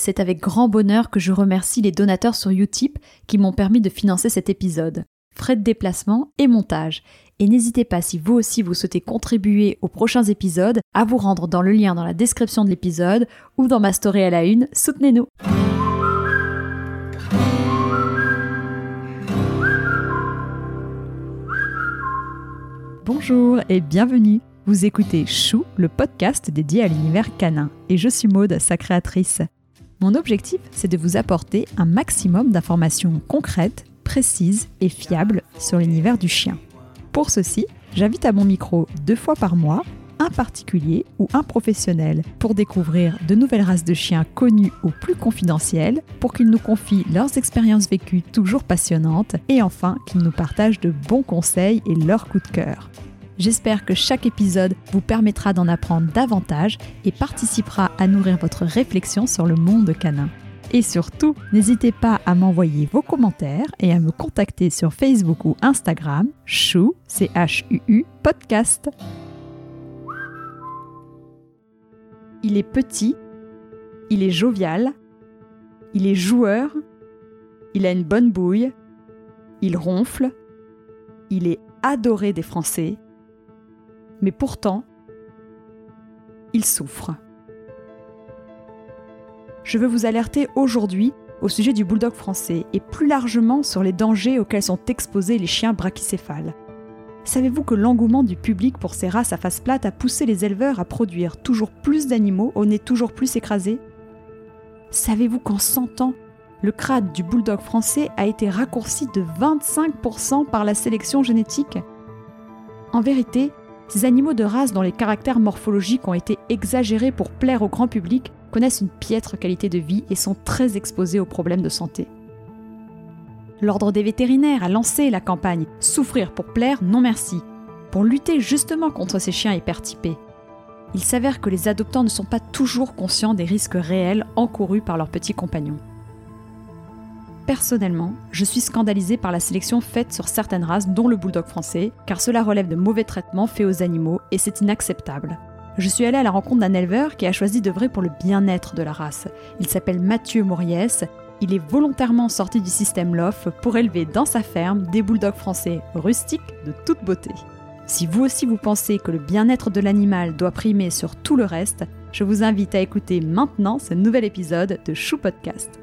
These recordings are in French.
c'est avec grand bonheur que je remercie les donateurs sur Utip qui m'ont permis de financer cet épisode. Frais de déplacement et montage. Et n'hésitez pas, si vous aussi vous souhaitez contribuer aux prochains épisodes, à vous rendre dans le lien dans la description de l'épisode ou dans ma story à la une. Soutenez-nous! Bonjour et bienvenue. Vous écoutez Chou, le podcast dédié à l'univers canin, et je suis Maude, sa créatrice. Mon objectif, c'est de vous apporter un maximum d'informations concrètes, précises et fiables sur l'univers du chien. Pour ceci, j'invite à mon micro deux fois par mois un particulier ou un professionnel pour découvrir de nouvelles races de chiens connues ou plus confidentielles, pour qu'ils nous confient leurs expériences vécues toujours passionnantes et enfin qu'ils nous partagent de bons conseils et leurs coups de cœur. J'espère que chaque épisode vous permettra d'en apprendre davantage et participera à nourrir votre réflexion sur le monde canin. Et surtout, n'hésitez pas à m'envoyer vos commentaires et à me contacter sur Facebook ou Instagram, chou, c h u -U, podcast. Il est petit, il est jovial, il est joueur, il a une bonne bouille, il ronfle, il est adoré des Français, mais pourtant, il souffre. Je veux vous alerter aujourd'hui au sujet du bulldog français et plus largement sur les dangers auxquels sont exposés les chiens brachycéphales. Savez-vous que l'engouement du public pour ces races à face plate a poussé les éleveurs à produire toujours plus d'animaux au nez toujours plus écrasé? Savez-vous qu'en 100 ans, le crâne du bulldog français a été raccourci de 25% par la sélection génétique? En vérité, ces animaux de race dont les caractères morphologiques ont été exagérés pour plaire au grand public connaissent une piètre qualité de vie et sont très exposés aux problèmes de santé. L'ordre des vétérinaires a lancé la campagne Souffrir pour plaire, non merci, pour lutter justement contre ces chiens hypertypés. Il s'avère que les adoptants ne sont pas toujours conscients des risques réels encourus par leurs petits compagnons. Personnellement, je suis scandalisée par la sélection faite sur certaines races, dont le bulldog français, car cela relève de mauvais traitements faits aux animaux et c'est inacceptable. Je suis allée à la rencontre d'un éleveur qui a choisi d'œuvrer pour le bien-être de la race. Il s'appelle Mathieu Mauriès. Il est volontairement sorti du système LOF pour élever dans sa ferme des bulldogs français rustiques de toute beauté. Si vous aussi vous pensez que le bien-être de l'animal doit primer sur tout le reste, je vous invite à écouter maintenant ce nouvel épisode de Chou Podcast.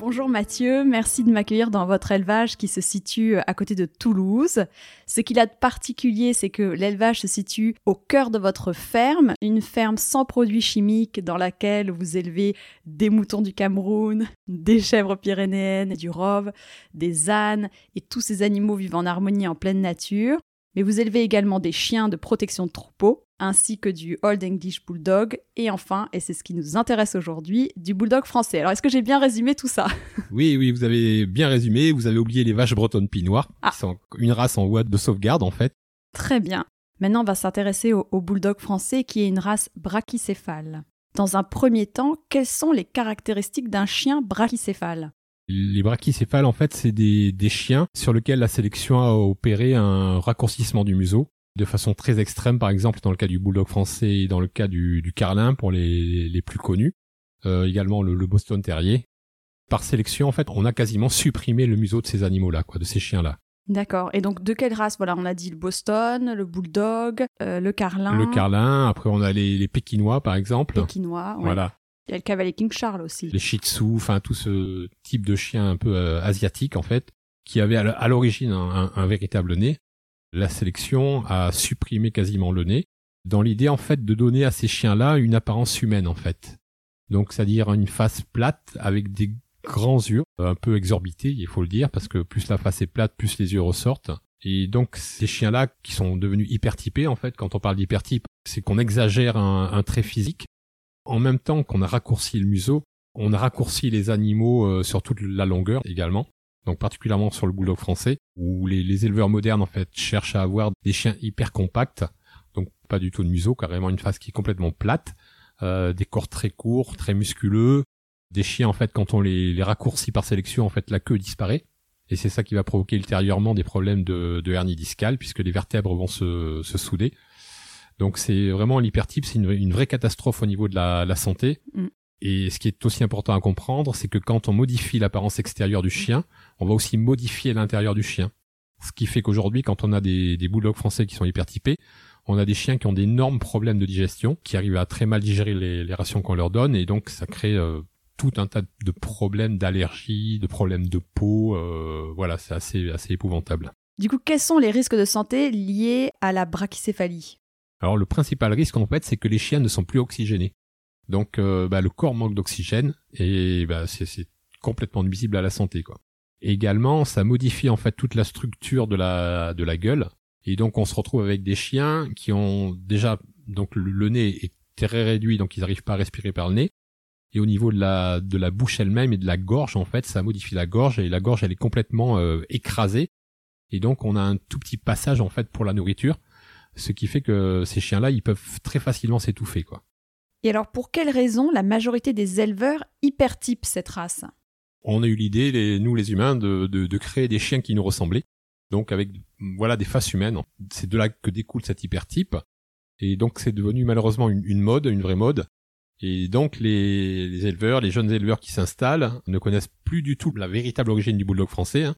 Bonjour Mathieu, merci de m'accueillir dans votre élevage qui se situe à côté de Toulouse. Ce qu'il a de particulier, c'est que l'élevage se situe au cœur de votre ferme, une ferme sans produits chimiques dans laquelle vous élevez des moutons du Cameroun, des chèvres pyrénéennes, du rove, des ânes et tous ces animaux vivant en harmonie en pleine nature. Mais vous élevez également des chiens de protection de troupeaux ainsi que du Old English Bulldog, et enfin, et c'est ce qui nous intéresse aujourd'hui, du Bulldog français. Alors, est-ce que j'ai bien résumé tout ça? Oui, oui, vous avez bien résumé, vous avez oublié les vaches bretonnes pinoires, ah. qui sont une race en voie de sauvegarde en fait. Très bien. Maintenant, on va s'intéresser au, au Bulldog français, qui est une race brachycéphale. Dans un premier temps, quelles sont les caractéristiques d'un chien brachycéphale? Les brachycéphales, en fait, c'est des, des, chiens sur lesquels la sélection a opéré un raccourcissement du museau de façon très extrême, par exemple dans le cas du bulldog français et dans le cas du, du carlin pour les, les plus connus, euh, également le, Boston Terrier. Par sélection, en fait, on a quasiment supprimé le museau de ces animaux-là, quoi, de ces chiens-là. D'accord. Et donc de quelle race? Voilà, on a dit le Boston, le Bulldog, euh, le Carlin. Le Carlin. Après, on a les, les Pékinois, par exemple. Pékinois. Ouais. Voilà. Il y a le Cavalier King Charles aussi. Les Shih Tzu, enfin tout ce type de chien un peu euh, asiatique en fait, qui avait à l'origine un, un, véritable nez la sélection a supprimé quasiment le nez, dans l'idée en fait de donner à ces chiens-là une apparence humaine en fait. Donc c'est-à-dire une face plate avec des grands yeux, un peu exorbités, il faut le dire, parce que plus la face est plate, plus les yeux ressortent. Et donc ces chiens-là qui sont devenus hypertypés en fait, quand on parle d'hypertype, c'est qu'on exagère un, un, trait physique. En même temps qu'on a raccourci le museau, on a raccourci les animaux euh, sur toute la longueur également donc particulièrement sur le bulldog français, où les, éleveurs modernes en fait cherchent à avoir des chiens hyper compacts, donc pas du tout de museau, carrément une face qui est complètement plate, euh, des corps très courts, très musculeux, des chiens en fait quand on les, les raccourcit par sélection en fait la queue disparaît, et c'est ça qui va provoquer ultérieurement des problèmes de, hernie discale puisque les vertèbres vont se, se souder. Donc c'est vraiment l'hypertype, c'est une, vraie catastrophe au niveau de la, santé. Mm. Et ce qui est aussi important à comprendre, c'est que quand on modifie l'apparence extérieure du chien, on va aussi modifier l'intérieur du chien. Ce qui fait qu'aujourd'hui, quand on a des, des bulldogs français qui sont hypertypés, on a des chiens qui ont d'énormes problèmes de digestion, qui arrivent à très mal digérer les, rations qu'on leur donne, et donc ça crée euh, tout un tas de problèmes d'allergie, de problèmes de peau. Euh, voilà, c'est assez, assez épouvantable. Du coup, quels sont les risques de santé liés à la brachycéphalie? Alors le principal risque en fait, c'est que les chiens ne sont plus oxygénés. Donc euh, bah, le corps manque d'oxygène et bah, c'est complètement nuisible à la santé quoi. également, ça modifie en fait toute la structure de la de la gueule et donc on se retrouve avec des chiens qui ont déjà donc le, nez est très réduit donc ils n'arrivent pas à respirer par le nez et au niveau de la de la bouche elle-même et de la gorge en fait ça modifie la gorge et la gorge elle est complètement euh, écrasée et donc on a un tout petit passage en fait pour la nourriture ce qui fait que ces chiens là ils peuvent très facilement s'étouffer quoi. Et alors, pour quelle raison la majorité des éleveurs hypertypent cette race? On a eu l'idée, nous les humains, de, créer des chiens qui nous ressemblaient. Donc avec voilà des faces humaines. C'est de là que découle cet hypertype. Et donc c'est devenu malheureusement une, mode, une vraie mode. Et donc les, éleveurs, les jeunes éleveurs qui s'installent ne connaissent plus du tout la véritable origine du bulldog français. Hein.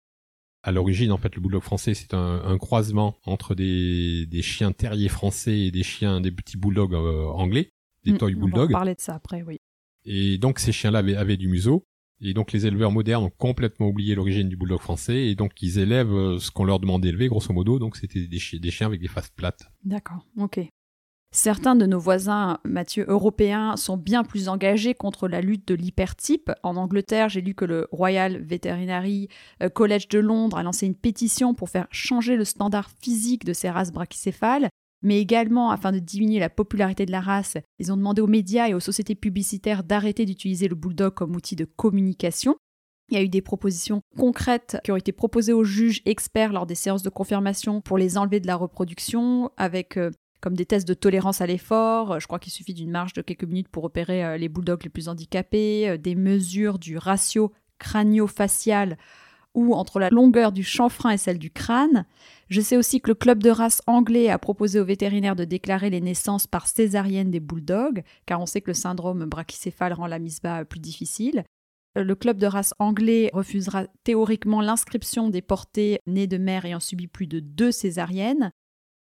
À l'origine, en fait, le bulldog français, c'est un, croisement entre des, chiens terriers français et des chiens, des petits bulldogs euh, anglais des mm, toy bulldogs. On va parler de ça après, oui. Et donc ces chiens-là avaient, du museau. Et donc les éleveurs modernes ont complètement oublié l'origine du bulldog français et donc ils élèvent euh, ce qu'on leur demande d'élever grosso modo. Donc c'était des, des, chiens avec des faces plates. D'accord, ok. Certains de nos voisins, Mathieu, européens, sont bien plus engagés contre la lutte de l'hypertype. En Angleterre, j'ai lu que le Royal Veterinary euh, College de Londres a lancé une pétition pour faire changer le standard physique de ces races brachycéphales mais également afin de diminuer la popularité de la race, ils ont demandé aux médias et aux sociétés publicitaires d'arrêter d'utiliser le bulldog comme outil de communication. Il y a eu des propositions concrètes qui ont été proposées aux juges experts lors des séances de confirmation pour les enlever de la reproduction, avec euh, comme des tests de tolérance à l'effort. Je crois qu'il suffit d'une marge de quelques minutes pour repérer euh, les bulldogs les plus handicapés, euh, des mesures du ratio crânio-facial ou entre la longueur du chanfrein et celle du crâne. Je sais aussi que le club de race anglais a proposé aux vétérinaires de déclarer les naissances par césarienne des bulldogs, car on sait que le syndrome brachycéphale rend la mise bas plus difficile. Le club de race anglais refusera théoriquement l'inscription des portées nées de mères ayant subi plus de deux césariennes.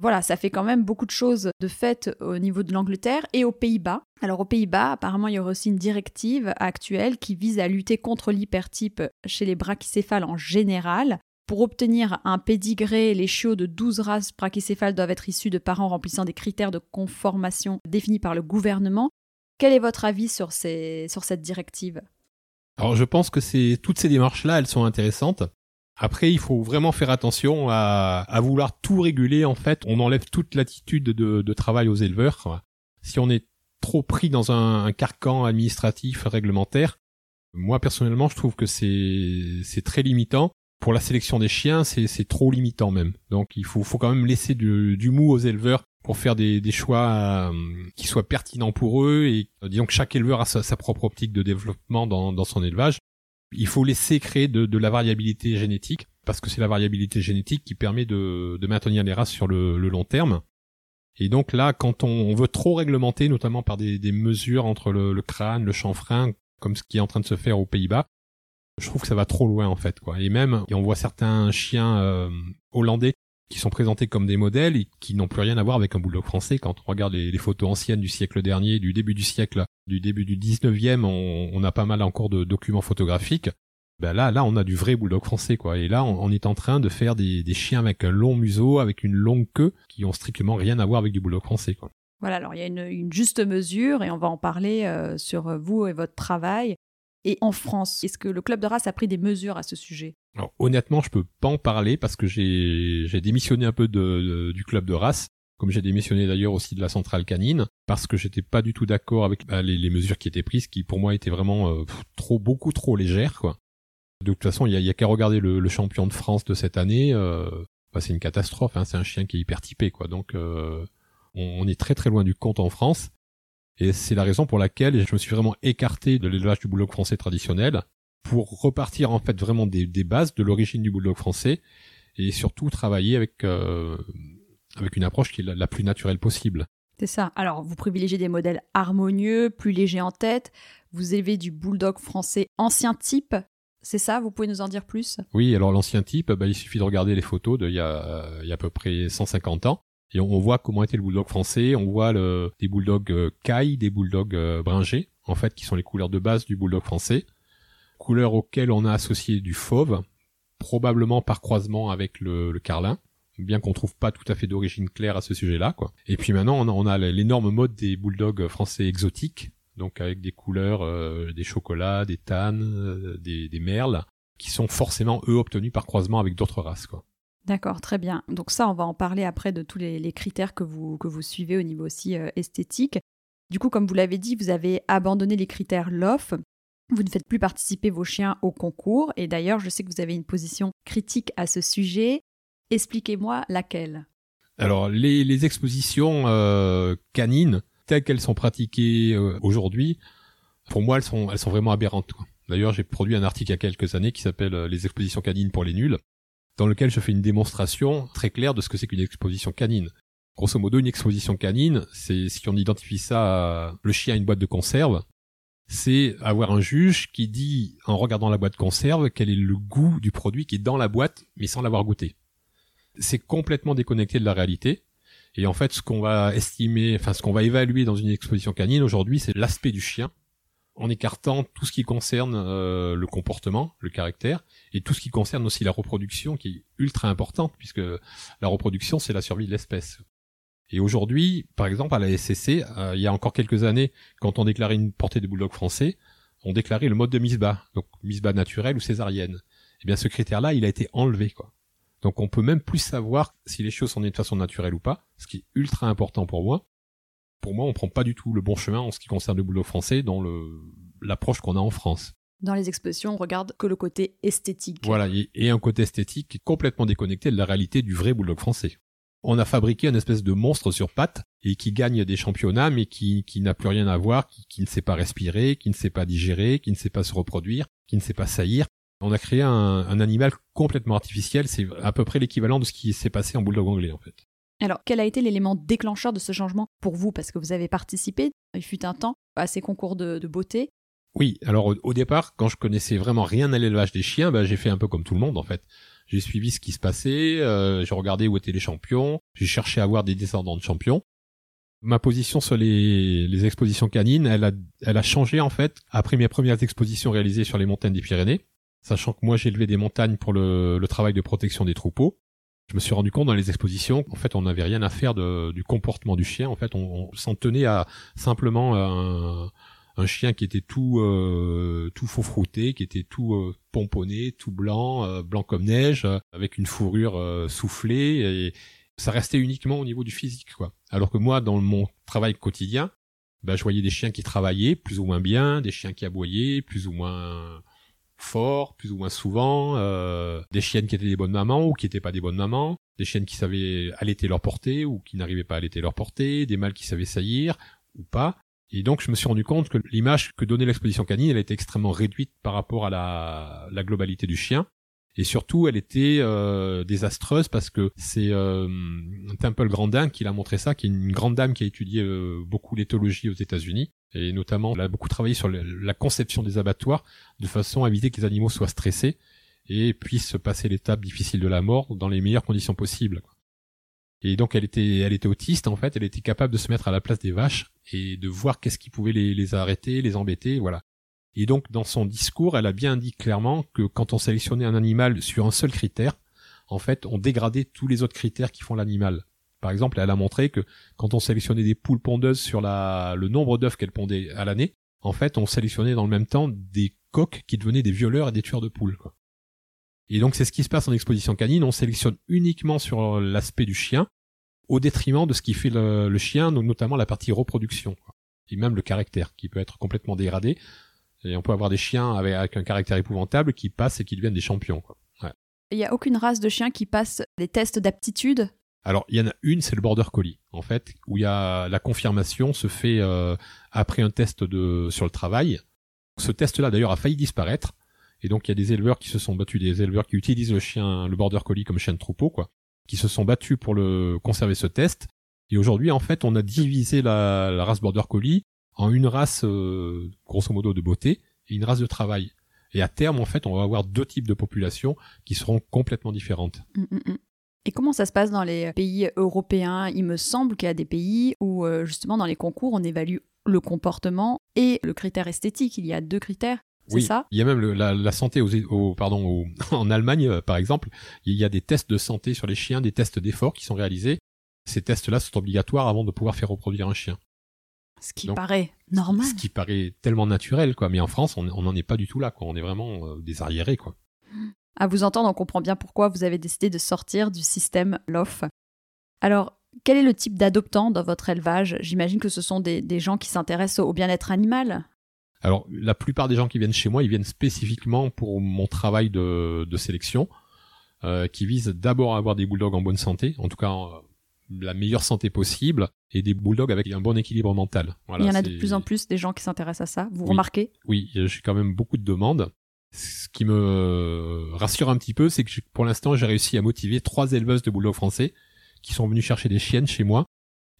Voilà, ça fait quand même beaucoup de choses de fait au niveau de l'Angleterre et aux Pays-Bas. Alors aux Pays-Bas, apparemment, il y aurait aussi une directive actuelle qui vise à lutter contre l'hypertype chez les brachycéphales en général. Pour obtenir un pédigré, les chiots de 12 races brachycéphales doivent être issus de parents remplissant des critères de conformation définis par le gouvernement. Quel est votre avis sur, sur cette directive? Alors je pense que toutes ces démarches-là, elles sont intéressantes. Après, il faut vraiment faire attention à, vouloir tout réguler. En fait, on enlève toute l'attitude de, travail aux éleveurs. Si on est trop pris dans un, carcan administratif réglementaire, moi personnellement, je trouve que c'est très limitant. Pour la sélection des chiens, c'est trop limitant même. Donc, il faut, quand même laisser du, mou aux éleveurs pour faire des, choix euh, qui soient pertinents pour eux et disons que chaque éleveur a sa, propre optique de développement dans son élevage il faut laisser créer de, la variabilité génétique, parce que c'est la variabilité génétique qui permet de, maintenir les races sur le, long terme. Et donc là, quand on, veut trop réglementer, notamment par des, mesures entre le, crâne, le chanfrein, comme ce qui est en train de se faire aux Pays-Bas, je trouve que ça va trop loin en fait. Quoi. Et même, on voit certains chiens euh, hollandais qui sont présentés comme des modèles et qui n'ont plus rien à voir avec un bulldog français. Quand on regarde les, photos anciennes du siècle dernier, du début du siècle, du début du 19e, on, a pas mal encore de documents photographiques. Ben là, là, on a du vrai bulldog français, quoi. Et là, on, est en train de faire des, chiens avec un long museau, avec une longue queue, qui ont strictement rien à voir avec du bulldog français. Voilà, alors il y a une, juste mesure, et on va en parler euh, sur vous et votre travail. Et en France, est-ce que le club de race a pris des mesures à ce sujet? Honnêtement, je peux pas en parler parce que j'ai démissionné un peu de, du club de race, comme j'ai démissionné d'ailleurs aussi de la centrale canine, parce que j'étais pas du tout d'accord avec bah, les, mesures qui étaient prises, qui pour moi étaient vraiment euh, trop beaucoup trop légères quoi. De toute façon, il y a, qu'à regarder le, champion de France de cette année, euh, bah, c'est une catastrophe, hein, c'est un chien qui est hyper typé quoi. Donc euh, on est très très loin du compte en France. Et c'est la raison pour laquelle je me suis vraiment écarté de l'élevage du bulldog français traditionnel pour repartir en fait vraiment des, bases de l'origine du bulldog français et surtout travailler avec euh, avec une approche qui est la, plus naturelle possible. C'est ça. Alors, vous privilégiez des modèles harmonieux, plus légers en tête. Vous élevez du bulldog français ancien type. C'est ça? Vous pouvez nous en dire plus? Oui, alors l'ancien type, bah, il suffit de regarder les photos d'il y, a, il y a à peu près 150 ans. Et on, voit comment était le bulldog français. On voit le, des bulldogs euh, caille, des bulldogs euh, bringés, en fait, qui sont les couleurs de base du bulldog français. Couleurs auxquelles on a associé du fauve, probablement par croisement avec le, carlin bien qu'on trouve pas tout à fait d'origine claire à ce sujet-là. Et puis maintenant, on a, l'énorme mode des bulldogs français exotiques, donc avec des couleurs, euh, des chocolats, des tannes, euh, des, merles, qui sont forcément eux obtenus par croisement avec d'autres races, quoi. D'accord, très bien. Donc ça, on va en parler après de tous les, critères que vous, suivez au niveau aussi euh, esthétique. Du coup, comme vous l'avez dit, vous avez abandonné les critères LOF. Vous ne faites plus participer vos chiens au concours. Et d'ailleurs, je sais que vous avez une position critique à ce sujet. Expliquez-moi laquelle. Alors les, expositions euh, canines telles qu'elles sont pratiquées euh, aujourd'hui, pour moi elles sont elles sont vraiment aberrantes. D'ailleurs j'ai produit un article il y a quelques années qui s'appelle les expositions canines pour les nuls, dans lequel je fais une démonstration très claire de ce que c'est qu'une exposition canine. Grosso modo, une exposition canine, c'est si on identifie ça le chien à une boîte de conserve, c'est avoir un juge qui dit, en regardant la boîte de conserve, quel est le goût du produit qui est dans la boîte, mais sans l'avoir goûté c'est complètement déconnecté de la réalité. Et en fait, ce qu'on va estimer, enfin ce qu'on va évaluer dans une exposition canine aujourd'hui, c'est l'aspect du chien, en écartant tout ce qui concerne euh, le comportement, le caractère, et tout ce qui concerne aussi la reproduction, qui est ultra importante, puisque la reproduction, c'est la survie de l'espèce. Et aujourd'hui, par exemple, à la SCC, euh, il y a encore quelques années, quand on déclarait une portée de bulldog français, on déclarait le mode de misba, donc misba naturelle ou césarienne. Eh bien, ce critère-là, il a été enlevé. Donc on peut même plus savoir si les choses sont nées de façon naturelle ou pas, ce qui est ultra important pour moi. Pour moi, on prend pas du tout le bon chemin en ce qui concerne le boulot français dans l'approche qu'on a en France. Dans les expositions, on regarde que le côté esthétique. Voilà, et un côté esthétique qui est complètement déconnecté de la réalité du vrai bulldog français. On a fabriqué un espèce de monstre sur pattes et qui gagne des championnats mais qui, qui n'a plus rien à voir, qui, qui ne sait pas respirer, qui ne sait pas digérer, qui ne sait pas se reproduire, qui ne sait pas saillir, on a créé un, animal complètement artificiel. C'est à peu près l'équivalent de ce qui s'est passé en bulldog anglais, en fait. Alors, quel a été l'élément déclencheur de ce changement pour vous Parce que vous avez participé, il fut un temps, à ces concours de, beauté. Oui, alors au, départ, quand je connaissais vraiment rien à l'élevage des chiens, bah, j'ai fait un peu comme tout le monde, en fait. J'ai suivi ce qui se passait, euh, j'ai regardé où étaient les champions, j'ai cherché à avoir des descendants de champions. Ma position sur les, expositions canines, elle a, elle a changé en fait après mes premières expositions réalisées sur les montagnes des Pyrénées sachant que moi j'ai élevé des montagnes pour le, travail de protection des troupeaux. Je me suis rendu compte dans les expositions, en fait, on n'avait rien à faire du comportement du chien. En fait, on, s'en tenait à simplement un, chien qui était tout euh, tout faux frouté, qui était tout euh, pomponné, tout blanc, euh, blanc comme neige, avec une fourrure soufflée. Et ça restait uniquement au niveau du physique, quoi. Alors que moi, dans mon travail quotidien, bah, je voyais des chiens qui travaillaient plus ou moins bien, des chiens qui aboyaient plus ou moins fort, plus ou moins souvent, euh, des chiennes qui étaient des bonnes mamans ou qui n'étaient pas des bonnes mamans, des chiennes qui savaient allaiter leur portée ou qui n'arrivaient pas à allaiter leur portée, des mâles qui savaient saillir ou pas. Et donc je me suis rendu compte que l'image que donnait l'exposition canine, elle était extrêmement réduite par rapport à la, la globalité du chien. Et surtout, elle était euh, désastreuse parce que c'est euh, Temple Grandin qui l'a montré ça, qui est une grande dame qui a étudié euh, beaucoup l'éthologie aux États-Unis et notamment elle a beaucoup travaillé sur la conception des abattoirs de façon à éviter que les animaux soient stressés et puissent passer l'étape difficile de la mort dans les meilleures conditions possibles. Et donc elle était, elle était autiste en fait, elle était capable de se mettre à la place des vaches et de voir qu'est-ce qui pouvait les, les arrêter, les embêter, voilà. Et donc dans son discours, elle a bien dit clairement que quand on sélectionnait un animal sur un seul critère, en fait, on dégradait tous les autres critères qui font l'animal. Par exemple, elle a montré que quand on sélectionnait des poules pondeuses sur la, le nombre d'œufs qu'elles pondaient à l'année, en fait, on sélectionnait dans le même temps des coqs qui devenaient des violeurs et des tueurs de poules. Quoi. Et donc c'est ce qui se passe en exposition canine, on sélectionne uniquement sur l'aspect du chien, au détriment de ce qui fait le, chien, notamment la partie reproduction, et même le caractère, qui peut être complètement dégradé. Et on peut avoir des chiens avec, un caractère épouvantable qui passent et qui deviennent des champions. Quoi. Il n'y a aucune race de chien qui passe des tests d'aptitude? Alors, il y en a une, c'est le border collie, en fait, où il y a la confirmation se fait euh, après un test de sur le travail. Ce test-là, d'ailleurs, a failli disparaître. Et donc, il y a des éleveurs qui se sont battus, des éleveurs qui utilisent le chien, le border collie comme chien de troupeau, quoi, qui se sont battus pour le conserver ce test. Et aujourd'hui, en fait, on a divisé la, la race Border Collie en une race, euh, grosso modo, de beauté et une race de travail. Et à terme, en fait, on va avoir deux types de populations qui seront complètement différentes. Mm, mm, mm. Et comment ça se passe dans les pays européens? Il me semble qu'il y a des pays où, euh, justement, dans les concours, on évalue le comportement et le critère esthétique. Il y a deux critères. C'est Oui, ça? Il y a même le- la, la santé aux, au- pardon, au- en Allemagne, euh, par exemple, il y a des tests de santé sur les chiens, des tests d'effort qui sont réalisés. Ces tests-là sont obligatoires avant de pouvoir faire reproduire un chien. Ce qui Donc, paraît normal. Ce qui paraît tellement naturel, quoi. Mais en France, on n'en est pas du tout là, quoi. On est vraiment euh, des arriérés, quoi. À vous entendre, on comprend bien pourquoi vous avez décidé de sortir du système LOF. Alors, quel est le type d'adoptant dans votre élevage? J'imagine que ce sont des, des gens qui s'intéressent au bien-être animal. Alors, la plupart des gens qui viennent chez moi, ils viennent spécifiquement pour mon travail de, de sélection, euh, qui vise d'abord à avoir des bulldogs en bonne santé, en tout cas la meilleure santé possible, et des bulldogs avec un bon équilibre mental. Voilà, Il y en a de plus en plus des gens qui s'intéressent à ça. Vous Oui. remarquez? Oui, j'ai quand même beaucoup de demandes. Ce qui me rassure un petit peu, c'est que pour l'instant, j'ai réussi à motiver trois éleveuses de bulldogs français qui sont venues chercher des chiennes chez moi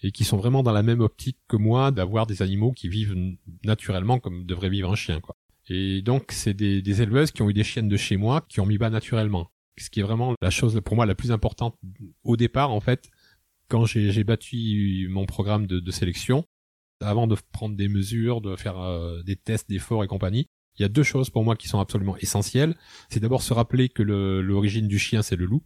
et qui sont vraiment dans la même optique que moi d'avoir des animaux qui vivent naturellement comme devrait vivre un chien, quoi. Et donc, c'est des, des éleveuses qui ont eu des chiennes de chez moi qui ont mis bas naturellement. Ce qui est vraiment la chose pour moi la plus importante au départ, en fait, quand j'ai battu mon programme de, de sélection, avant de prendre des mesures, de faire euh, des tests d'efforts et compagnie, il y a deux choses pour moi qui sont absolument essentielles. C'est d'abord se rappeler que l'origine du chien, c'est le loup.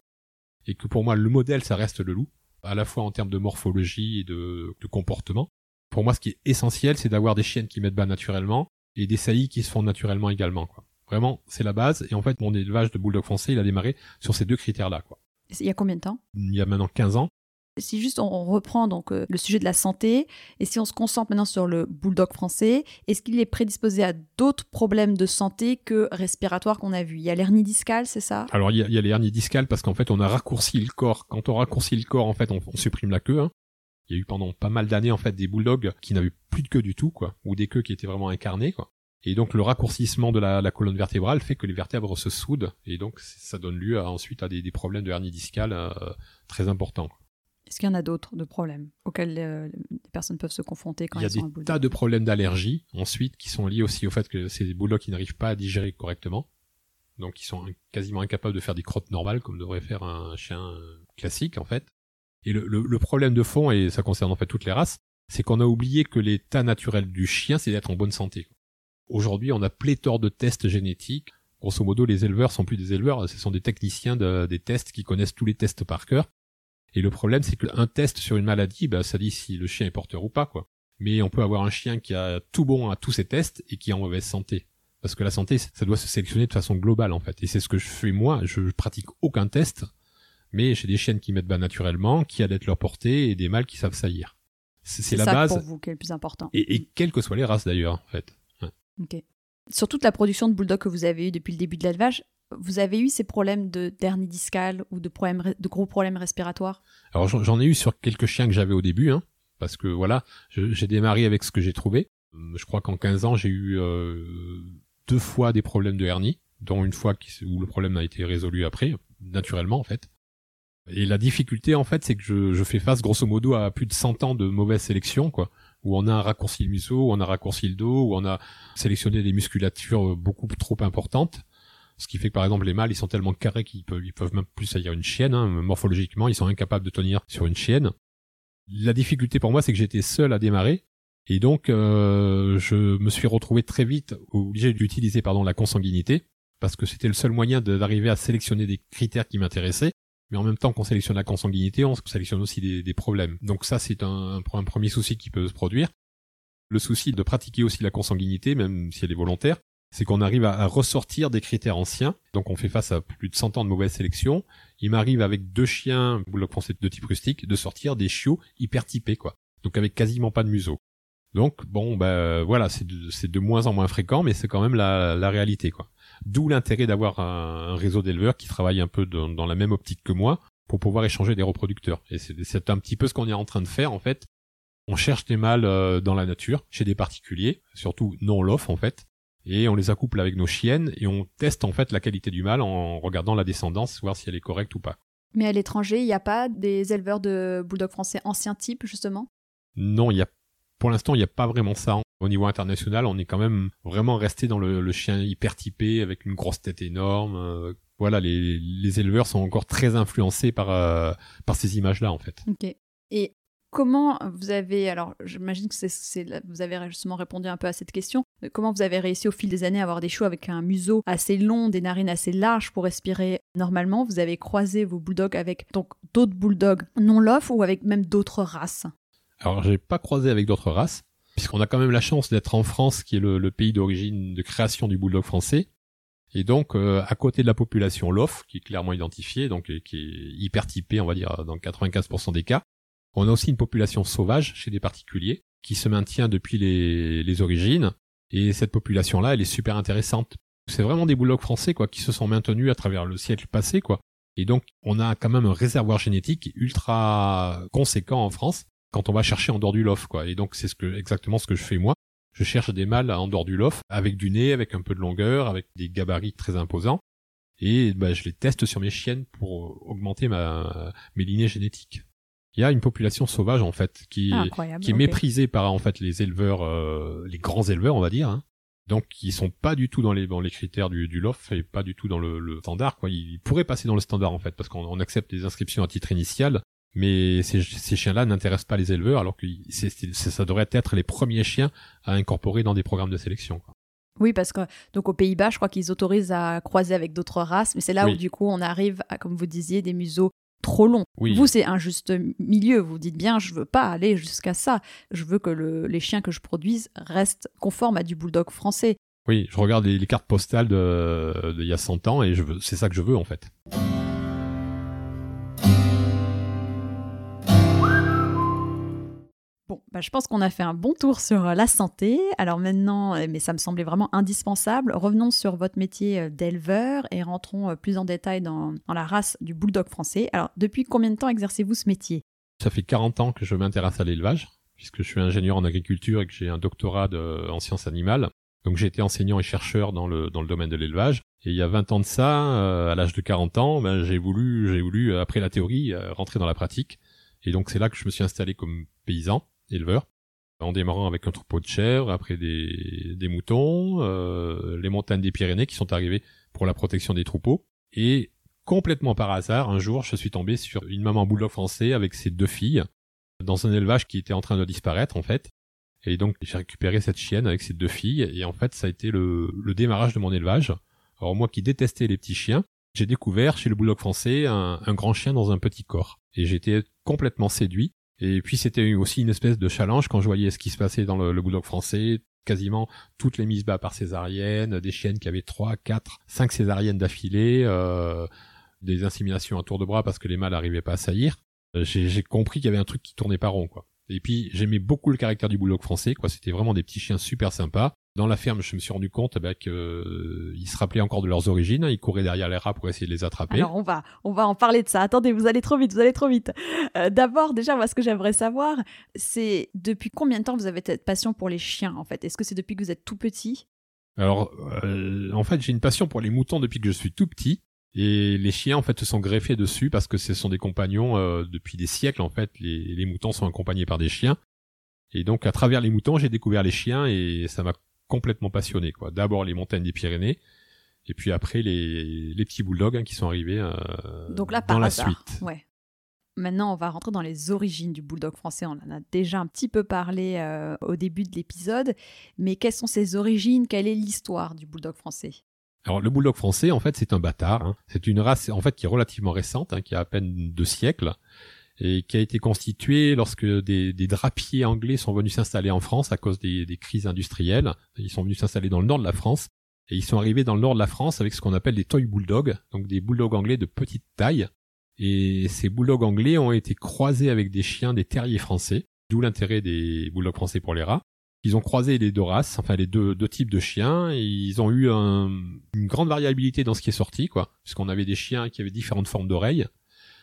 Et que pour moi, le modèle, ça reste le loup. À la fois en termes de morphologie et de, de comportement. Pour moi, ce qui est essentiel, c'est d'avoir des chiennes qui mettent bas naturellement et des saillies qui se font naturellement également, quoi. Vraiment, c'est la base. Et en fait, mon élevage de bulldog français, il a démarré sur ces deux critères-là, quoi. Il y a combien de temps? Il y a maintenant 15 ans. Si juste on reprend donc euh, le sujet de la santé, et si on se concentre maintenant sur le bulldog français, est-ce qu'il est prédisposé à d'autres problèmes de santé que respiratoires qu'on a vus? Il y a l'hernie discale, c'est ça? Alors il y a, a les hernies discales parce qu'en fait on a raccourci le corps. Quand on raccourcit le corps, en fait on, supprime la queue. hein. Il y a eu pendant pas mal d'années en fait des bulldogs qui n'avaient plus de queue du tout, quoi, ou des queues qui étaient vraiment incarnées, quoi. Et donc le raccourcissement de la, colonne vertébrale fait que les vertèbres se soudent et donc ça donne lieu à, ensuite à des, des problèmes de hernie discale euh, très importants. Est-ce qu'il y en a d'autres de problèmes auxquels euh, les personnes peuvent se confronter quand Il y a elles sont un des bulldog tas de problèmes d'allergie ensuite qui sont liés aussi au fait que c'est des bulldogs qui n'arrivent pas à digérer correctement. Donc ils sont quasiment incapables de faire des crottes normales comme devrait faire un chien euh, classique en fait. Et le, le- le problème de fond, et ça concerne en fait toutes les races, c'est qu'on a oublié que l'état naturel du chien, c'est d'être en bonne santé. Aujourd'hui, on a pléthore de tests génétiques. Grosso modo, les éleveurs sont plus des éleveurs, ce sont des techniciens de- des tests qui connaissent tous les tests par cœur. Et le problème, c'est qu'un test sur une maladie, bah, ça dit si le chien est porteur ou pas, quoi. Mais on peut avoir un chien qui a tout bon à tous ses tests et qui est en mauvaise santé. Parce que la santé, ça doit se sélectionner de façon globale, en fait. Et c'est ce que je fais moi. Je pratique aucun test, mais j'ai des chiennes qui mettent bas naturellement, qui allaitent leur portée et des mâles qui savent saillir. C'est c'est la ça base. pour vous qui est le plus important. Et, et quelles que soient les races d'ailleurs, en fait. Ouais. Sur toute la production de bulldog que vous avez eu depuis le début de l'élevage, vous avez eu ces problèmes de d'hernie discale ou de, gros problèmes respiratoires? Alors j'en ai eu sur quelques chiens que j'avais au début, hein, parce que voilà, j'ai démarré avec ce que j'ai trouvé. Je crois qu'en 15 ans, j'ai eu euh, deux fois des problèmes de hernie, dont une fois où le problème a été résolu après, naturellement en fait. Et la difficulté en fait, c'est que je, je fais face grosso modo à plus de 100 ans de mauvaise sélection, quoi, où on a raccourci le museau, où on a raccourci le dos, où on a sélectionné des musculatures beaucoup trop importantes. Ce qui fait que par exemple les mâles ils sont tellement carrés qu'ils peuvent ils peuvent même plus saillir une chienne. Hein. Morphologiquement ils sont incapables de tenir sur une chienne. La difficulté pour moi c'est que j'étais seul à démarrer et donc euh, je me suis retrouvé très vite obligé d'utiliser pardon la consanguinité parce que c'était le seul moyen d'arriver à sélectionner des critères qui m'intéressaient. Mais en même temps qu'on sélectionne la consanguinité, on sélectionne aussi des, des problèmes. Donc ça c'est un, un premier souci qui peut se produire. Le souci de pratiquer aussi la consanguinité, même si elle est volontaire, c'est qu'on arrive à, ressortir des critères anciens. Donc on fait face à plus de 100 ans de mauvaise sélection. Il m'arrive avec deux chiens, bulldog français de type rustique, de sortir des chiots hyper typés, quoi. Donc avec quasiment pas de museau. Donc bon, ben voilà, c'est de, moins en moins fréquent, mais c'est quand même la, réalité, quoi. D'où l'intérêt d'avoir un, réseau d'éleveurs qui travaillent un peu dans, dans la même optique que moi pour pouvoir échanger des reproducteurs. Et c'est c'est un petit peu ce qu'on est en train de faire, en fait. On cherche des mâles euh, dans la nature, chez des particuliers, surtout non lof en fait, et on les accouple avec nos chiennes et on teste en fait la qualité du mâle en regardant la descendance, voir si elle est correcte ou pas. Mais à l'étranger, il n'y a pas des éleveurs de bulldog français anciens types, justement? Non, il y a, pour l'instant, il n'y a pas vraiment ça. Au niveau international, on est quand même vraiment resté dans le, chien hyper typé avec une grosse tête énorme. Euh, voilà, les, les, éleveurs sont encore très influencés par, euh, par ces images-là, en fait. Ok. Et comment vous avez, alors j'imagine que vous avez justement répondu un peu à cette question, comment vous avez réussi au fil des années à avoir des chiots avec un museau assez long, des narines assez larges pour respirer normalement? Vous avez croisé vos bulldogs avec d'autres bulldogs non lof ou avec même d'autres races? Alors j'ai pas croisé avec d'autres races, puisqu'on a quand même la chance d'être en France, qui est le, pays d'origine de création du bulldog français. Et donc, euh, à côté de la population LOF, qui est clairement identifiée, donc qui est hyper typée, on va dire, dans 95% des cas, on a aussi une population sauvage chez des particuliers qui se maintient depuis les, origines. Et cette population-là, elle est super intéressante. C'est vraiment des bulldogs français, quoi, qui se sont maintenus à travers le siècle passé, quoi. Et donc, on a quand même un réservoir génétique ultra conséquent en France quand on va chercher en dehors du lof, quoi. Et donc, c'est ce que, exactement ce que je fais moi. Je cherche des mâles en dehors du lof, avec du nez, avec un peu de longueur, avec des gabarits très imposants. Et bah, je les teste sur mes chiennes pour augmenter ma, mes lignées génétiques il y a une population sauvage en fait qui ah, qui est méprisée par en fait les éleveurs, euh, les grands éleveurs on va dire. Hein. Donc ils sont pas du tout dans les dans les critères du, du LOF et pas du tout dans le, le standard quoi. Ils pourraient passer dans le standard en fait parce qu'on accepte les inscriptions à titre initial, mais ces, ces chiens-là n'intéressent pas les éleveurs alors que ça devrait être les premiers chiens à incorporer dans des programmes de sélection. Quoi. Oui, parce que donc aux Pays-Bas, je crois qu'ils autorisent à croiser avec d'autres races, mais c'est là où du coup on arrive à, comme vous disiez, des museaux trop long. Vous, c'est un juste milieu. Vous dites bien, je veux pas aller jusqu'à ça. Je veux que les chiens que je produise restent conformes à du bulldog français. Oui, je regarde les, cartes postales d'il de, y a 100 ans et c'est ça que je veux en fait. Bah, je pense qu'on a fait un bon tour sur euh, la santé. Alors maintenant, euh, mais ça me semblait vraiment indispensable, revenons sur votre métier euh, d'éleveur et rentrons plus en détail dans, la race du bulldog français. Alors, depuis combien de temps exercez-vous ce métier? Ça fait 40 ans que je m'intéresse à l'élevage, puisque je suis ingénieur en agriculture et que j'ai un doctorat en sciences animales. Donc j'ai été enseignant et chercheur dans le, dans le domaine de l'élevage. Et il y a 20 ans de ça, à l'âge de 40 ans, ben, j'ai voulu, j'ai voulu, après la théorie, rentrer dans la pratique. Et donc c'est là que je me suis installé comme paysan éleveur, en démarrant avec un troupeau de chèvres, après des, moutons, euh, les montagnes des Pyrénées qui sont arrivées pour la protection des troupeaux. Et complètement par hasard, un jour, je suis tombé sur une maman bulldog français avec ses deux filles dans un élevage qui était en train de disparaître en fait. Et donc j'ai récupéré cette chienne avec ses deux filles et en fait ça a été le, démarrage de mon élevage. Alors moi qui détestais les petits chiens, j'ai découvert chez le bulldog français un grand chien dans un petit corps. Et j'étais complètement séduit et puis c'était aussi une espèce de challenge quand je voyais ce qui se passait dans le, le français, quasiment toutes les mises bas par césarienne, des chiennes qui avaient 3, 4, 5 césariennes d'affilée, euh, des inséminations à tour de bras parce que les mâles n'arrivaient pas à saillir. Euh, j'ai compris qu'il y avait un truc qui tournait pas rond, quoi. Et puis j'aimais beaucoup le caractère du bulldog français, quoi. C'était vraiment des petits chiens super sympas. Dans la ferme, je me suis rendu compte bah, qu'ils euh, se rappelaient encore de leurs origines. Ils couraient derrière les rats pour essayer de les attraper. Alors on va, on va en parler de ça. Attendez, vous allez trop vite, vous allez trop vite. Euh, d'abord, déjà, moi, ce que j'aimerais savoir, c'est depuis combien de temps vous avez cette passion pour les chiens, en fait? Est-ce que c'est depuis que vous êtes tout petit? Alors, euh, en fait, j'ai une passion pour les moutons depuis que je suis tout petit. Et les chiens, en fait, se sont greffés dessus parce que ce sont des compagnons depuis des siècles. En fait, les, les moutons sont accompagnés par des chiens. Et donc, à travers les moutons, j'ai découvert les chiens et ça m'a complètement passionné. Quoi. D'abord les montagnes des Pyrénées, et puis après les, les petits bulldogs hein, qui sont arrivés euh, Donc là, dans la suite. Ouais. Maintenant, on va rentrer dans les origines du bulldog français. On en a déjà un petit peu parlé euh, au début de l'épisode, mais quelles sont ses origines? Quelle est l'histoire du bulldog français? Alors le bulldog français, en fait, c'est un bâtard. Hein. C'est une race, en fait, qui est relativement récente, hein, qui a à peine deux siècles et qui a été constitué lorsque des, des drapiers anglais sont venus s'installer en France à cause des, des, crises industrielles. Ils sont venus s'installer dans le nord de la France et ils sont arrivés dans le nord de la France avec ce qu'on appelle des toy bulldogs, donc des bulldogs anglais de petite taille. Et ces bulldogs anglais ont été croisés avec des chiens des terriers français, d'où l'intérêt des bulldogs français pour les rats. Ils ont croisé les deux races, enfin les deux, deux types de chiens, et ils ont eu un, une grande variabilité dans ce qui est sorti, quoi, puisqu'on avait des chiens qui avaient différentes formes d'oreilles,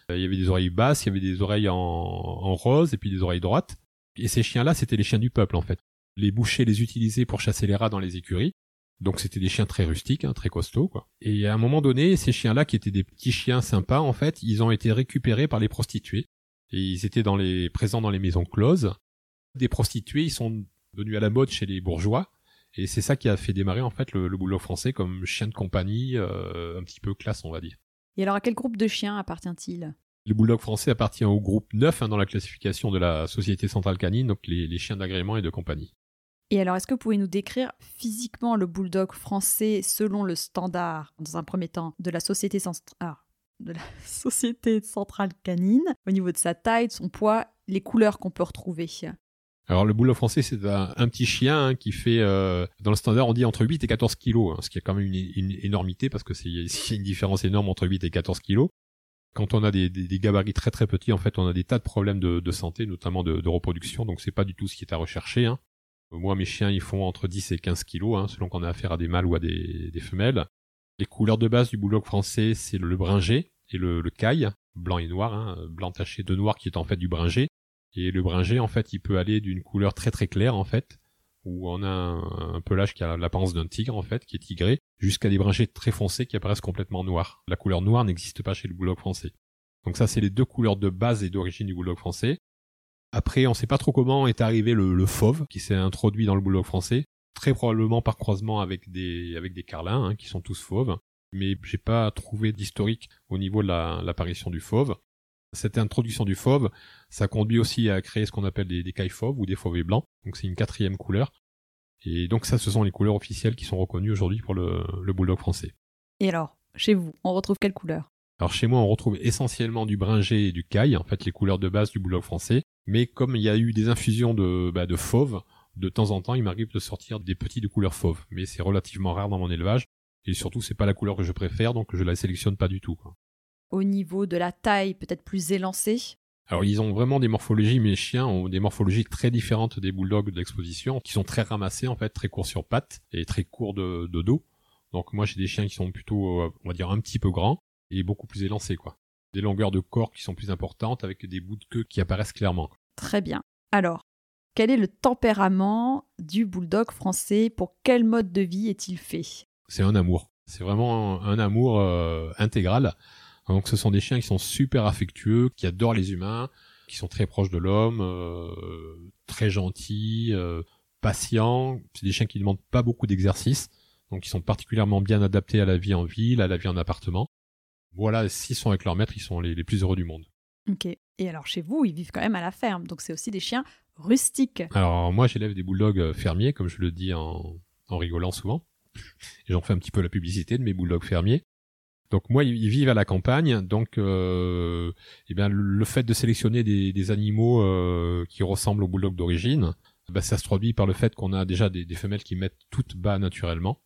il y avait des oreilles basses, il y avait des oreilles en, en rose et puis des oreilles droites. Et ces chiens-là, c'était les chiens du peuple en fait. Les bouchers les utilisaient pour chasser les rats dans les écuries. Donc c'était des chiens très rustiques, hein, très costauds, quoi. Et à un moment donné, ces chiens-là, qui étaient des petits chiens sympas, en fait, ils ont été récupérés par les prostituées. Et ils étaient dans les, présents dans les maisons closes. Des prostituées, ils sont venus à la mode chez les bourgeois. Et c'est ça qui a fait démarrer, en fait, le, le français comme chien de compagnie, euh, un petit peu classe, on va dire. Et alors, à quel groupe de chiens appartient-il? Le bulldog français appartient au groupe 9 hein, dans la classification de la Société centrale canine, donc les chiens d'agrément et de compagnie. Et alors, est-ce que vous pouvez nous décrire physiquement le bulldog français selon le standard, dans un premier temps, de la société, ah, de la société centrale canine, au niveau de sa taille, de son poids, les couleurs qu'on peut retrouver? Alors le bulldog français, c'est un, petit chien hein, qui fait, euh, dans le standard, on dit entre 8 et 14 kilos, hein, ce qui est quand même une, énormité parce que c'est une différence énorme entre 8 et 14 kilos. Quand on a des, gabarits très très petits, en fait, on a des tas de problèmes de, santé, notamment de, reproduction, donc c'est pas du tout ce qui est à rechercher. Hein. Moi, mes chiens, ils font entre 10 et 15 kilos, hein, selon qu'on a affaire à des mâles ou à des, femelles. Les couleurs de base du bulldog français, c'est le bringé et le, le caille, blanc et noir, hein, blanc taché de noir qui est en fait du bringé. Et le bringé, en fait, il peut aller d'une couleur très très claire, en fait, où on a un, pelage qui a l'apparence d'un tigre, en fait, qui est tigré, jusqu'à des bringés très foncés qui apparaissent complètement noirs. La couleur noire n'existe pas chez le bulldog français. Donc ça, c'est les deux couleurs de base et d'origine du bulldog français. Après, on ne sait pas trop comment est arrivé le, fauve qui s'est introduit dans le bulldog français, très probablement par croisement avec des avec des carlins hein, qui sont tous fauves, mais j'ai pas trouvé d'historique au niveau de l'apparition du fauve. Cette introduction du fauve, ça conduit aussi à créer ce qu'on appelle des, des cailles fauves ou des fauvets blancs, donc c'est une quatrième couleur. Et donc ça, ce sont les couleurs officielles qui sont reconnues aujourd'hui pour le, le bulldog français. Et alors, chez vous, on retrouve quelle couleur? Alors chez moi, on retrouve essentiellement du bringé et du caille, en fait les couleurs de base du bulldog français. Mais comme il y a eu des infusions de, bah, de fauve, de temps en temps, il m'arrive de sortir des petits de couleur fauve. Mais c'est relativement rare dans mon élevage. Et surtout, c'est pas la couleur que je préfère, donc je la sélectionne pas du tout. Au niveau de la taille, peut-être plus élancée alors ils ont vraiment des morphologies, mes chiens ont des morphologies très différentes des bulldogs d'exposition, qui sont très ramassés en fait, très courts sur pattes et très courts de, de dos. Donc moi j'ai des chiens qui sont plutôt, euh, on va dire, un petit peu grands et beaucoup plus élancés quoi des longueurs de corps qui sont plus importantes avec des bouts de queue qui apparaissent clairement. Très bien. Alors, quel est le tempérament du bulldog français? Pour quel mode de vie est-il fait? C'est un amour. C'est vraiment un, amour euh, intégral. Donc ce sont des chiens qui sont super affectueux, qui adorent les humains, qui sont très proches de l'homme, euh, très gentils, euh, patients. C'est des chiens qui ne demandent pas beaucoup d'exercice, donc ils sont particulièrement bien adaptés à la vie en ville, à la vie en appartement voilà, s'ils sont avec leur maître, ils sont les, plus heureux du monde. Ok. Et alors chez vous, ils vivent quand même à la ferme, donc c'est aussi des chiens rustiques. Alors moi, j'élève des bulldogs euh, fermiers, comme je le dis en, rigolant souvent. J'en fais un petit peu la publicité de mes bulldogs fermiers. Donc moi, ils vivent à la campagne, donc euh, eh bien, le fait de sélectionner des, animaux euh, qui ressemblent aux bulldogs d'origine, bah, ça se traduit par le fait qu'on a déjà des, des femelles qui mettent toutes bas naturellement.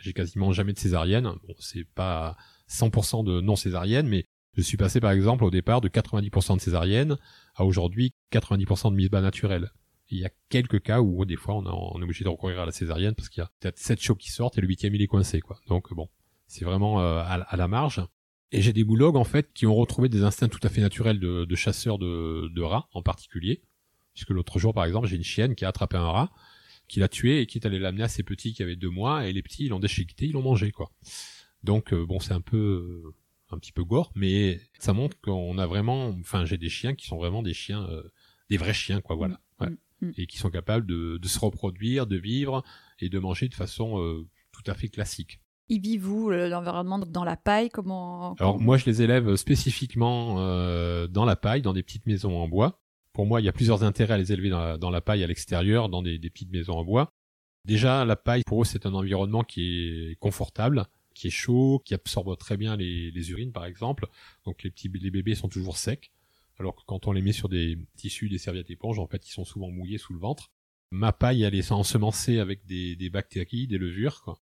J'ai quasiment jamais de césarienne. Bon, c'est pas 100% de non césariennes, mais je suis passé par exemple au départ de 90% de césariennes à aujourd'hui 90% de mise bas naturelle. Il y a quelques cas où des fois on, est obligé de recourir à la césarienne parce qu'il y a peut-être 7 chiots qui sortent et le huitième il est coincé quoi. Donc bon, c'est vraiment euh, à, la marge. Et j'ai des boulogs en fait qui ont retrouvé des instincts tout à fait naturels de, de chasseurs de, de rats en particulier. Puisque l'autre jour par exemple j'ai une chienne qui a attrapé un rat, qui l'a tué et qui est allé l'amener à ses petits qui avaient deux mois et les petits ils l'ont déchiqueté, ils l'ont mangé quoi. Donc euh, bon, c'est un peu euh, un petit peu gore, mais ça montre qu'on a vraiment, enfin j'ai des chiens qui sont vraiment des chiens, euh, des vrais chiens quoi, voilà, mm, mm, mm. et qui sont capables de, se reproduire, de vivre et de manger de façon tout à fait classique. Ils vivent où l'environnement dans la paille comment, Alors moi je les élève spécifiquement dans la paille, dans des petites maisons en bois. Pour moi il y a plusieurs intérêts à les élever dans la, paille à l'extérieur, dans des, des petites maisons en bois. Déjà la paille pour eux c'est un environnement qui est confortable qui est chaud, qui absorbe très bien les, urines par exemple. Donc les petits les bébés sont toujours secs. Alors que quand on les met sur des tissus, des serviettes éponges, en fait, ils sont souvent mouillés sous le ventre. Ma paille, elle est ensemencée avec des, bactéries, des levures, quoi.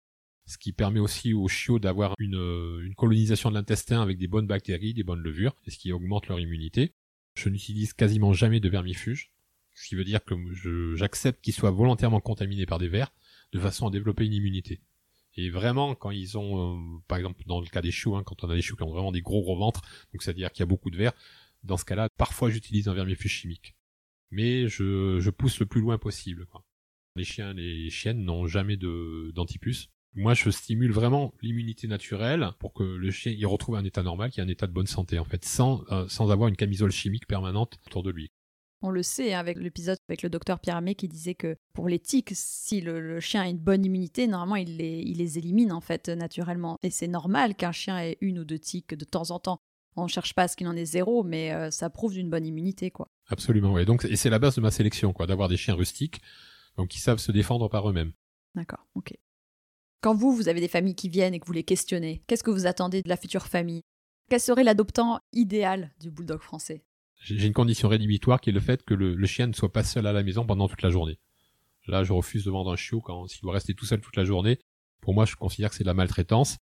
Ce qui permet aussi aux chiots d'avoir une, une colonisation de l'intestin avec des bonnes bactéries, des bonnes levures, et ce qui augmente leur immunité. Je n'utilise quasiment jamais de vermifuge, ce qui veut dire que j'accepte qu'ils soient volontairement contaminés par des vers, de façon à développer une immunité. Et vraiment, quand ils ont, euh, par exemple, dans le cas des choux, hein, quand on a des choux qui ont vraiment des gros gros ventres, donc c'est-à-dire qu'il y a beaucoup de verre, dans ce cas-là, parfois j'utilise un vermifuge chimique. Mais je, pousse le plus loin possible. Les chiens, les chiennes n'ont jamais de d'antipus. Moi, je stimule vraiment l'immunité naturelle pour que le chien il retrouve un état normal, qui est un état de bonne santé en fait, sans euh, sans avoir une camisole chimique permanente autour de lui. On le sait hein, avec l'épisode avec le docteur Pierre Amé qui disait que pour les tiques, si le, chien a une bonne immunité, normalement il les, il les élimine en fait naturellement. Et c'est normal qu'un chien ait une ou deux tiques de temps en temps. On ne cherche pas à ce qu'il en ait zéro, mais euh, ça prouve d'une bonne immunité quoi. Absolument, oui. Donc et c'est la base de ma sélection quoi, d'avoir des chiens rustiques, donc qui savent se défendre par eux-mêmes. D'accord, ok. Quand vous, vous avez des familles qui viennent et que vous les questionnez, qu'est-ce que vous attendez de la future famille? Quel serait l'adoptant idéal du bulldog français? J'ai une condition rédhibitoire qui est le fait que le, chien ne soit pas seul à la maison pendant toute la journée. Là, je refuse de vendre un chiot quand s'il doit rester tout seul toute la journée. Pour moi, je considère que c'est de la maltraitance.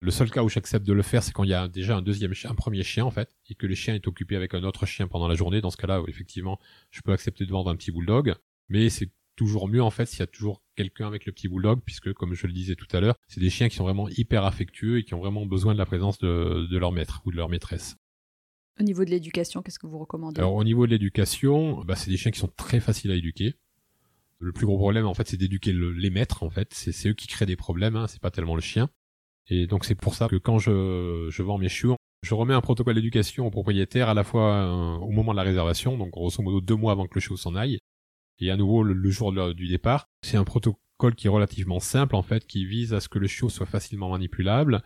Le seul cas où j'accepte de le faire, c'est quand il y a déjà un deuxième un premier chien en fait, et que le chien est occupé avec un autre chien pendant la journée. Dans ce cas-là, effectivement, je peux accepter de vendre un petit bulldog, mais c'est toujours mieux en fait s'il y a toujours quelqu'un avec le petit bulldog, puisque comme je le disais tout à l'heure, c'est des chiens qui sont vraiment hyper affectueux et qui ont vraiment besoin de la présence de leur maître ou de leur maîtresse. Au niveau de l'éducation, qu'est-ce que vous recommandez? Alors au niveau de l'éducation, bah, c'est des chiens qui sont très faciles à éduquer. Le plus gros problème, en fait, c'est d'éduquer les maîtres. En fait, c'est eux qui créent des problèmes. Hein, c'est pas tellement le chien. Et donc c'est pour ça que quand je, je vends mes chiots, je remets un protocole d'éducation au propriétaire à la fois euh, au moment de la réservation, donc grosso modo deux mois avant que le chiot s'en aille, et à nouveau le, jour du départ. C'est un protocole qui est relativement simple en fait, qui vise à ce que le chiot soit facilement manipulable,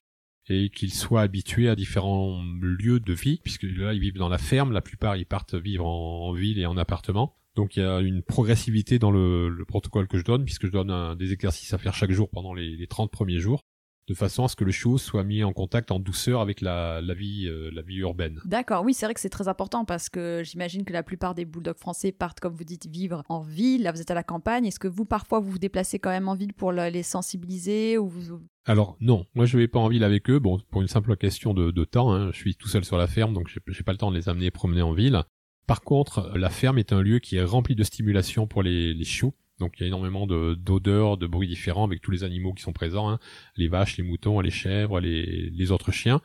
et qu'ils soient habitués à différents lieux de vie, puisque là ils vivent dans la ferme, la plupart ils partent vivre en, ville et en appartement. Donc il y a une progressivité dans le, protocole que je donne, puisque je donne des exercices à faire chaque jour pendant les, les 30 premiers jours de façon à ce que le chiot soit mis en contact en douceur avec la, vie, euh, la vie urbaine. D'accord, oui, c'est vrai que c'est très important parce que j'imagine que la plupart des bulldogs français partent, comme vous dites, vivre en ville. Là, vous êtes à la campagne. Est-ce que vous, parfois, vous vous déplacez quand même en ville pour les sensibiliser ou Alors, non, moi, je vais pas en ville avec eux. Bon, pour une simple question de, temps. Hein. Je suis tout seul sur la ferme, donc j'ai pas le temps de les amener promener en ville. Par contre, la ferme est un lieu qui est rempli de stimulation pour les, les chiots. Donc il y a énormément d'odeurs, de, bruits différents avec tous les animaux qui sont présents, hein. les vaches, les moutons, les chèvres, les, les autres chiens.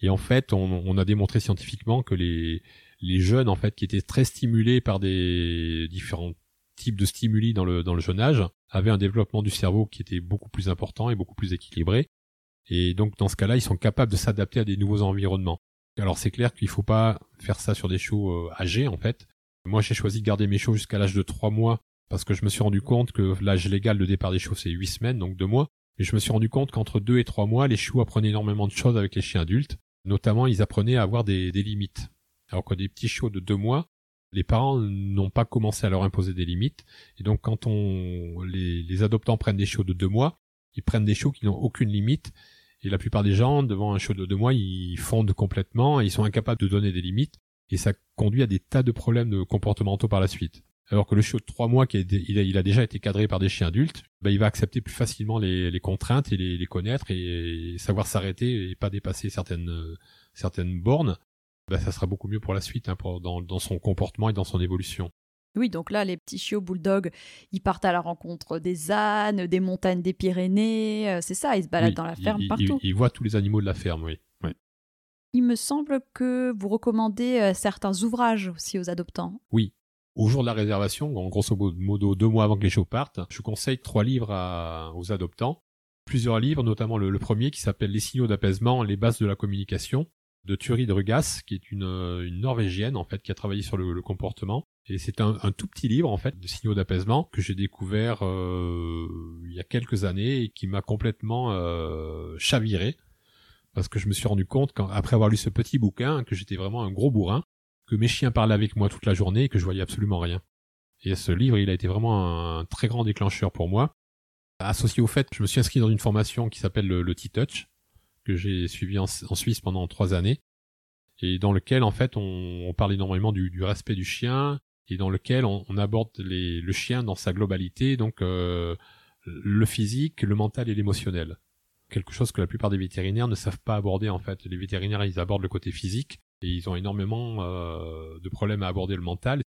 Et en fait, on, on, a démontré scientifiquement que les, les jeunes, en fait, qui étaient très stimulés par des différents types de stimuli dans le, dans le jeune âge, avaient un développement du cerveau qui était beaucoup plus important et beaucoup plus équilibré. Et donc dans ce cas-là, ils sont capables de s'adapter à des nouveaux environnements. Alors c'est clair qu'il faut pas faire ça sur des chiots euh, âgés en fait. Moi j'ai choisi de garder mes chiots jusqu'à l'âge de 3 mois parce que je me suis rendu compte que l'âge légal de départ des chiots c'est 8 semaines, donc 2 mois. Et je me suis rendu compte qu'entre 2 et 3 mois, les chiots apprenaient énormément de choses avec les chiens adultes. Notamment, ils apprenaient à avoir des, limites. Alors que des petits chiots de 2 mois, les parents n'ont pas commencé à leur imposer des limites. Et donc, quand on les, adoptants prennent des chiots de 2 mois, ils prennent des chiots qui n'ont aucune limite. Et la plupart des gens, devant un chiot de 2 mois, ils fondent complètement et ils sont incapables de donner des limites. Et ça conduit à des tas de problèmes comportementaux par la suite. Alors que le chiot de trois mois, qui il, a, déjà été cadré par des chiens adultes, bah, il va accepter plus facilement les, contraintes et les, connaître et, savoir s'arrêter et pas dépasser certaines, certaines bornes. Bah, ça sera beaucoup mieux pour la suite, hein, dans, son comportement et dans son évolution. Oui, donc là, les petits chiots bulldogs, ils partent à la rencontre des ânes, des montagnes des Pyrénées, euh, c'est ça, ils se baladent dans la ferme partout. Ils, voient tous les animaux de la ferme, oui. Il me semble que vous recommandez euh, certains ouvrages aussi aux adoptants. Oui, au jour de la réservation, en grosso modo deux mois avant que les chiots partent, je conseille trois livres aux adoptants. Plusieurs livres, notamment le, premier qui s'appelle Les signaux d'apaisement, les bases de la communication, de Thurid Rugas, qui est une, Norvégienne en fait qui a travaillé sur le, comportement. Et c'est un, tout petit livre en fait de signaux d'apaisement que j'ai découvert euh, il y a quelques années et qui m'a complètement euh, chaviré parce que je me suis rendu compte après avoir lu ce petit bouquin que j'étais vraiment un gros bourrin que mes chiens parlaient avec moi toute la journée et que je voyais absolument rien. Et ce livre, il a été vraiment un très grand déclencheur pour moi. Associé au fait, je me suis inscrit dans une formation qui s'appelle le, T-Touch, que j'ai suivi en, Suisse pendant trois années, et dans lequel, en fait, on, parle énormément du, respect du chien, et dans lequel on, aborde le chien dans sa globalité, donc euh, le physique, le mental et l'émotionnel. Quelque chose que la plupart des vétérinaires ne savent pas aborder, en fait. Les vétérinaires, ils abordent le côté physique, et ils ont énormément euh, de problèmes à aborder le mental.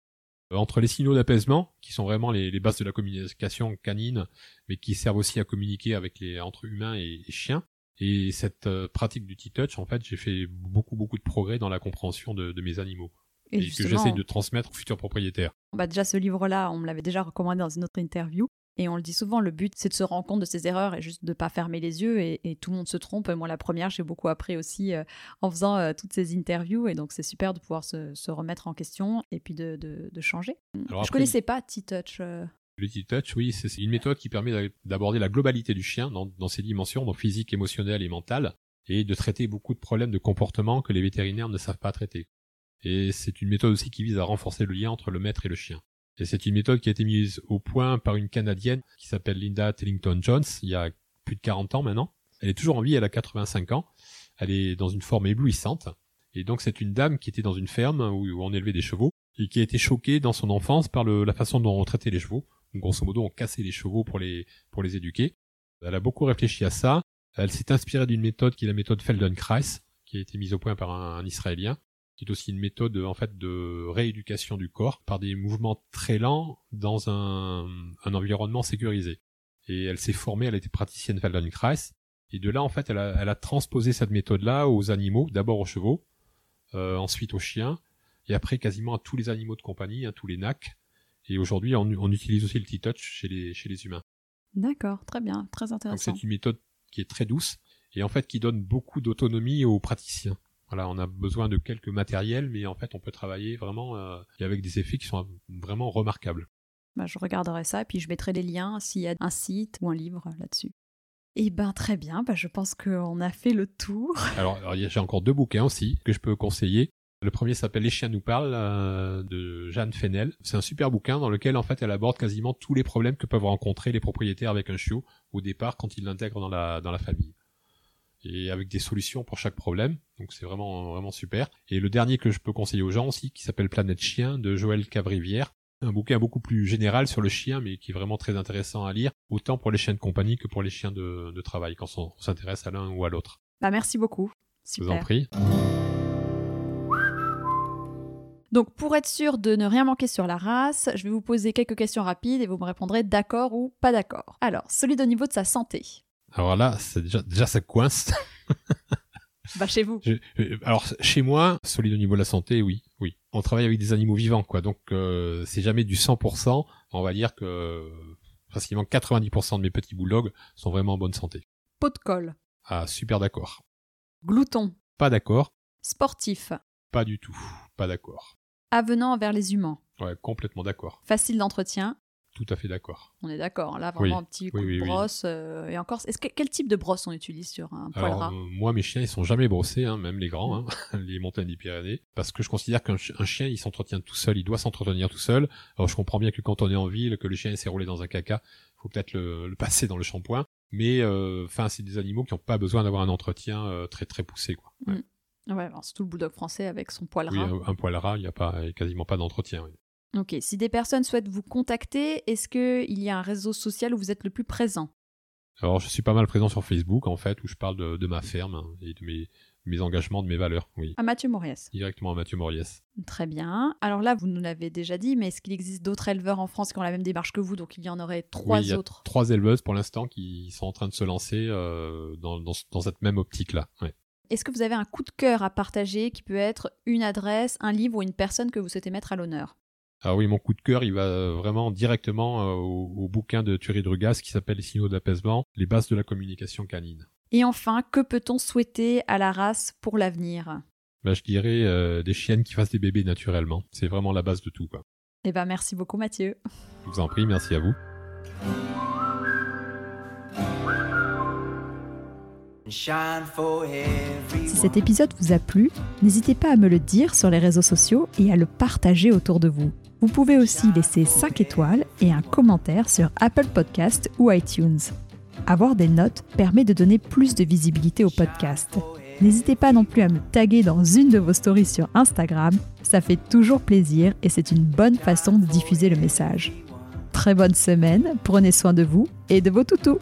Euh, entre les signaux d'apaisement, qui sont vraiment les, bases de la communication canine, mais qui servent aussi à communiquer avec les entre humains et, chiens, et cette euh, pratique du T-touch, en fait, j'ai fait beaucoup beaucoup de progrès dans la compréhension de, mes animaux. Et, que j'essaie de transmettre aux futurs propriétaires. Bah déjà, ce livre-là, on me l'avait déjà recommandé dans une autre interview. Et on le dit souvent, le but, c'est de se rendre compte de ses erreurs et juste de ne pas fermer les yeux. Et, tout le monde se trompe. Moi, la première, j'ai beaucoup appris aussi euh, en faisant euh, toutes ces interviews. Et donc, c'est super de pouvoir se, remettre en question et puis de, changer. Je ne connaissais pas T-Touch. Euh. Le T-Touch, oui, c'est une méthode qui permet d'aborder la globalité du chien dans, dans ses dimensions, donc physique, émotionnelle et mentale, et de traiter beaucoup de problèmes de comportement que les vétérinaires ne savent pas traiter. Et c'est une méthode aussi qui vise à renforcer le lien entre le maître et le chien. Et c'est une méthode qui a été mise au point par une Canadienne qui s'appelle Linda Tellington Jones il y a plus de 40 ans maintenant. Elle est toujours en vie, elle a 85 ans. Elle est dans une forme éblouissante. Et donc c'est une dame qui était dans une ferme où, on élevait des chevaux et qui a été choquée dans son enfance par la façon dont on traitait les chevaux. grosso modo, on cassait les chevaux pour les, pour les éduquer. Elle a beaucoup réfléchi à ça. Elle s'est inspirée d'une méthode qui est la méthode Feldenkrais, qui a été mise au point par un Israélien qui est aussi une méthode en fait de rééducation du corps par des mouvements très lents dans un, un environnement sécurisé. Et elle s'est formée, elle était praticienne Feldenkrais, et de là en fait elle a, elle a transposé cette méthode-là aux animaux, d'abord aux chevaux, euh, ensuite aux chiens, et après quasiment à tous les animaux de compagnie, à tous les NAC. Et aujourd'hui on, on, utilise aussi le T-Touch chez les, chez les humains. D'accord, très bien, très intéressant. Donc c'est une méthode qui est très douce et en fait qui donne beaucoup d'autonomie aux praticiens. Voilà, on a besoin de quelques matériels, mais en fait, on peut travailler vraiment euh, avec des effets qui sont vraiment remarquables. Bah, je regarderai ça et puis je mettrai les liens s'il y a un site ou un livre là-dessus. Eh ben très bien, bah, je pense qu'on a fait le tour. Alors, j'ai encore deux bouquins aussi que je peux conseiller. Le premier s'appelle Les chiens nous parlent euh, de Jeanne Fennel. C'est un super bouquin dans lequel en fait elle aborde quasiment tous les problèmes que peuvent rencontrer les propriétaires avec un chiot au départ quand ils l'intègrent dans la, dans la famille et avec des solutions pour chaque problème. Donc c'est vraiment vraiment super. Et le dernier que je peux conseiller aux gens aussi, qui s'appelle Planète Chien de Joël Cavrivière, un bouquin beaucoup plus général sur le chien, mais qui est vraiment très intéressant à lire, autant pour les chiens de compagnie que pour les chiens de, travail, quand on, s'intéresse à l'un ou à l'autre. Bah merci beaucoup. Super. Je vous en prie. Donc pour être sûr de ne rien manquer sur la race, je vais vous poser quelques questions rapides et vous me répondrez d'accord ou pas d'accord. Alors, solide au niveau de sa santé. Alors là, c'est déjà, déjà ça coince. bah chez vous. alors chez moi, solide au niveau de la santé, oui, oui. On travaille avec des animaux vivants, quoi. Donc euh, c'est jamais du 100%. On va dire que facilement 90% de mes petits bulldogs sont vraiment en bonne santé. Pot de colle. Ah super d'accord. Glouton. Pas d'accord. Sportif. Pas du tout. Pas d'accord. Avenant envers les humains. Ouais, complètement d'accord. Facile d'entretien. Tout à fait d'accord. On est d'accord. Là, vraiment un petit coup de brosse. Euh, et encore, est-ce que, quel type de brosse on utilise sur un poil rat euh, Moi, mes chiens, ils sont jamais brossés, hein, même les grands, hein, les montagnes des Pyrénées, parce que je considère qu'un chien, il s'entretient tout seul, il doit s'entretenir tout seul. Alors, je comprends bien que quand on est en ville, que le chien s'est roulé dans un caca, faut peut-être le, passer dans le shampoing. Mais, euh, enfin, c'est des animaux qui n'ont pas besoin d'avoir un entretien très très poussé, quoi. Ouais. Mm. surtout le bulldog français avec son poil rat. Oui, un poil rat, il n'y a pas, quasiment pas d'entretien. Ok, si des personnes souhaitent vous contacter, est-ce qu'il y a un réseau social où vous êtes le plus présent? Alors, je suis pas mal présent sur Facebook, en fait, où je parle de, ma ferme et de mes, engagements, de mes valeurs. Oui. À Mathieu Moriès Directement à Mathieu Moriès. Très bien. Alors là, vous nous l'avez déjà dit, mais est-ce qu'il existe d'autres éleveurs en France qui ont la même démarche que vous? Donc il y en aurait trois oui, il y a autres Trois éleveuses pour l'instant qui sont en train de se lancer euh, dans, cette même optique-là. Est-ce que vous avez un coup de cœur à partager qui peut être une adresse, un livre ou une personne que vous souhaitez mettre à l'honneur? Ah oui, mon coup de cœur, il va vraiment directement euh, au, bouquin de Thierry Drugas qui s'appelle Les signaux d'apaisement, les bases de la communication canine. Et enfin, que peut-on souhaiter à la race pour l'avenir? Bah, Je dirais euh, des chiennes qui fassent des bébés naturellement. C'est vraiment la base de tout. Quoi. Eh ben, merci beaucoup Mathieu. Je vous en prie, merci à vous. Si cet épisode vous a plu, n'hésitez pas à me le dire sur les réseaux sociaux et à le partager autour de vous. Vous pouvez aussi laisser 5 étoiles et un commentaire sur Apple Podcast ou iTunes. Avoir des notes permet de donner plus de visibilité au podcast. N'hésitez pas non plus à me taguer dans une de vos stories sur Instagram, ça fait toujours plaisir et c'est une bonne façon de diffuser le message. Très bonne semaine, prenez soin de vous et de vos toutous